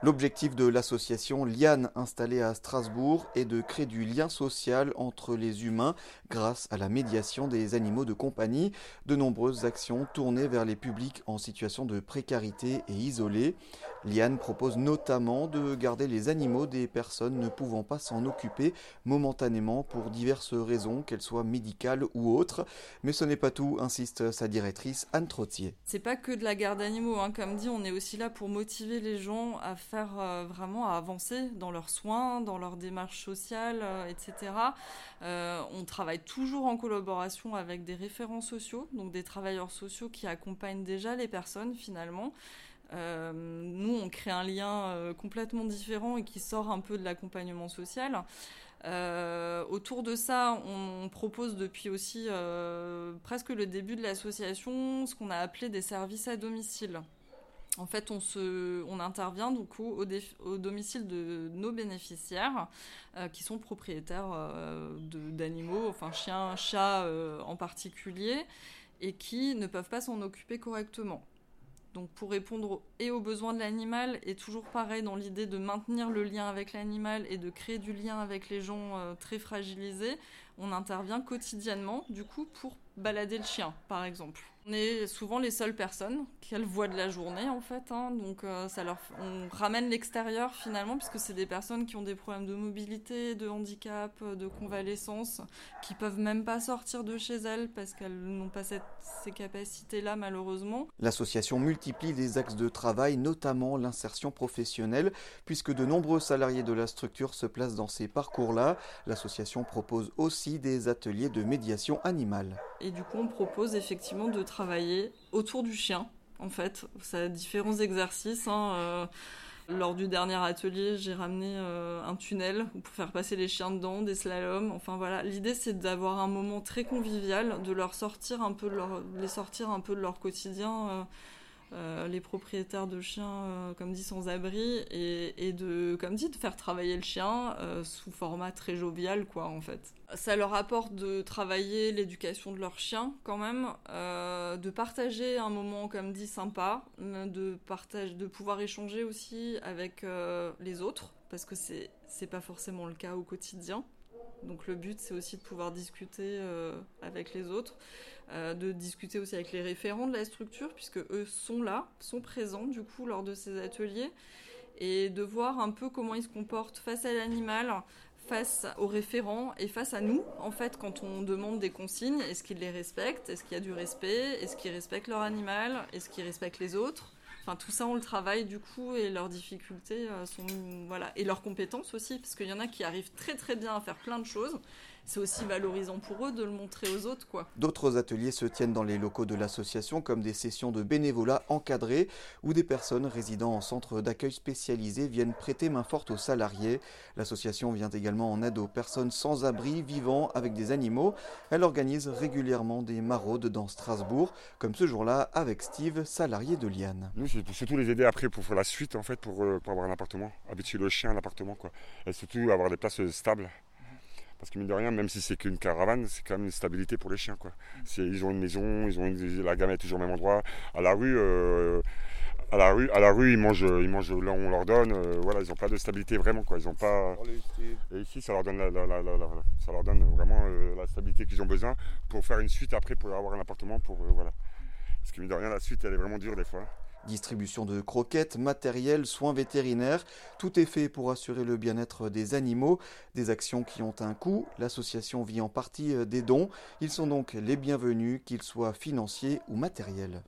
L'objectif de l'association Liane installée à Strasbourg est de créer du lien social entre les humains grâce à la médiation des animaux de compagnie. De nombreuses actions tournées vers les publics en situation de précarité et isolés. Liane propose notamment de garder les animaux des personnes ne pouvant pas s'en occuper momentanément pour diverses raisons, qu'elles soient médicales ou autres. Mais ce n'est pas tout, insiste sa directrice Anne Trottier. C'est pas que de la garde d'animaux, hein. comme dit, on est aussi là pour motiver les gens à euh, vraiment à avancer dans leurs soins, dans leur démarche sociale, euh, etc. Euh, on travaille toujours en collaboration avec des référents sociaux, donc des travailleurs sociaux qui accompagnent déjà les personnes finalement. nous, on crée un lien complètement différent et qui sort un peu de l'accompagnement social. autour de ça, on, propose depuis aussi presque le début de l'association ce qu'on a appelé des services à domicile. En fait, on, intervient du coup au, au domicile de nos bénéficiaires euh, qui sont propriétaires euh, d'animaux, enfin chiens, chats euh, en particulier, et qui ne peuvent pas s'en occuper correctement. Donc pour répondre et aux besoins de l'animal, et toujours pareil dans l'idée de maintenir le lien avec l'animal et de créer du lien avec les gens très fragilisés, on intervient quotidiennement du coup pour balader le chien par exemple. On est souvent les seules personnes qu'elles voient de la journée en fait, hein. donc euh, ça leur, on ramène l'extérieur finalement puisque c'est des personnes qui ont des problèmes de mobilité, de handicap, de convalescence, qui peuvent même pas sortir de chez elles parce qu'elles n'ont pas cette, ces capacités-là malheureusement. L'association multiplie les axes de travail, notamment l'insertion professionnelle, puisque de nombreux salariés de la structure se placent dans ces parcours-là. L'association propose aussi des ateliers de médiation animale. Et du coup, on propose effectivement de travailler autour du chien, en fait. Ça a différents exercices. Hein, euh, lors du dernier atelier, j'ai ramené euh, un tunnel pour faire passer les chiens dedans, des slaloms. Enfin voilà, l'idée c'est d'avoir un moment très convivial, de leur sortir un peu les sortir un peu de leur quotidien. Euh, euh, les propriétaires de chiens, euh, comme dit, sans abri, et, de, comme dit, de faire travailler le chien euh, sous format très jovial, quoi, en fait. Ça leur apporte de travailler l'éducation de leur chien, quand même, de partager un moment, comme dit, sympa, de, partage, de pouvoir échanger aussi avec les autres, parce que c'est pas forcément le cas au quotidien. Donc le but, c'est aussi de pouvoir discuter avec les autres. Euh, de discuter aussi avec les référents de la structure, puisque eux sont là, sont présents du coup lors de ces ateliers, et de voir un peu comment ils se comportent face à l'animal, face aux référents et face à nous, en fait, quand on demande des consignes, est-ce qu'ils les respectent? Est-ce qu'il y a du respect? Est-ce qu'ils respectent leur animal? Est-ce qu'ils respectent les autres? Enfin, tout ça, on le travaille du coup et leurs difficultés euh, sont voilà. Et leurs compétences aussi, parce qu'il y en a qui arrivent très très bien à faire plein de choses c'est aussi valorisant pour eux de le montrer aux autres. quoi. D'autres ateliers se tiennent dans les locaux de l'association, comme des sessions de bénévolat encadrées, où des personnes résidant en centre d'accueil spécialisé viennent prêter main forte aux salariés. L'association vient également en aide aux personnes sans abri vivant avec des animaux. Elle organise régulièrement des maraudes dans Strasbourg, comme ce jour-là avec Steve, salarié de Liane. Nous, c'est surtout les aider après pour faire la suite, en fait, pour, euh, pour avoir un appartement, habituer le chien à l'appartement, quoi. Et surtout avoir des places stables. Parce que mine de rien, même si c'est qu'une caravane, c'est quand même une stabilité pour les chiens. Quoi. Ils ont une maison, ils ont la gamme est toujours au même endroit. À la rue, euh, à la rue, à la rue, ils mangent, ils mangent là où on leur donne. Euh, voilà, ils n'ont pas de stabilité vraiment. Quoi. Ils ont pas. Et ici, ça leur donne, ça leur donne vraiment euh, la stabilité qu'ils ont besoin pour faire une suite après, pour avoir un appartement. Pour, voilà. Parce que mine de rien, la suite, elle est vraiment dure des fois. Distribution de croquettes, matériel, soins vétérinaires, tout est fait pour assurer le bien-être des animaux, des actions qui ont un coût. L'association vit en partie des dons. Ils sont donc les bienvenus, qu'ils soient financiers ou matériels.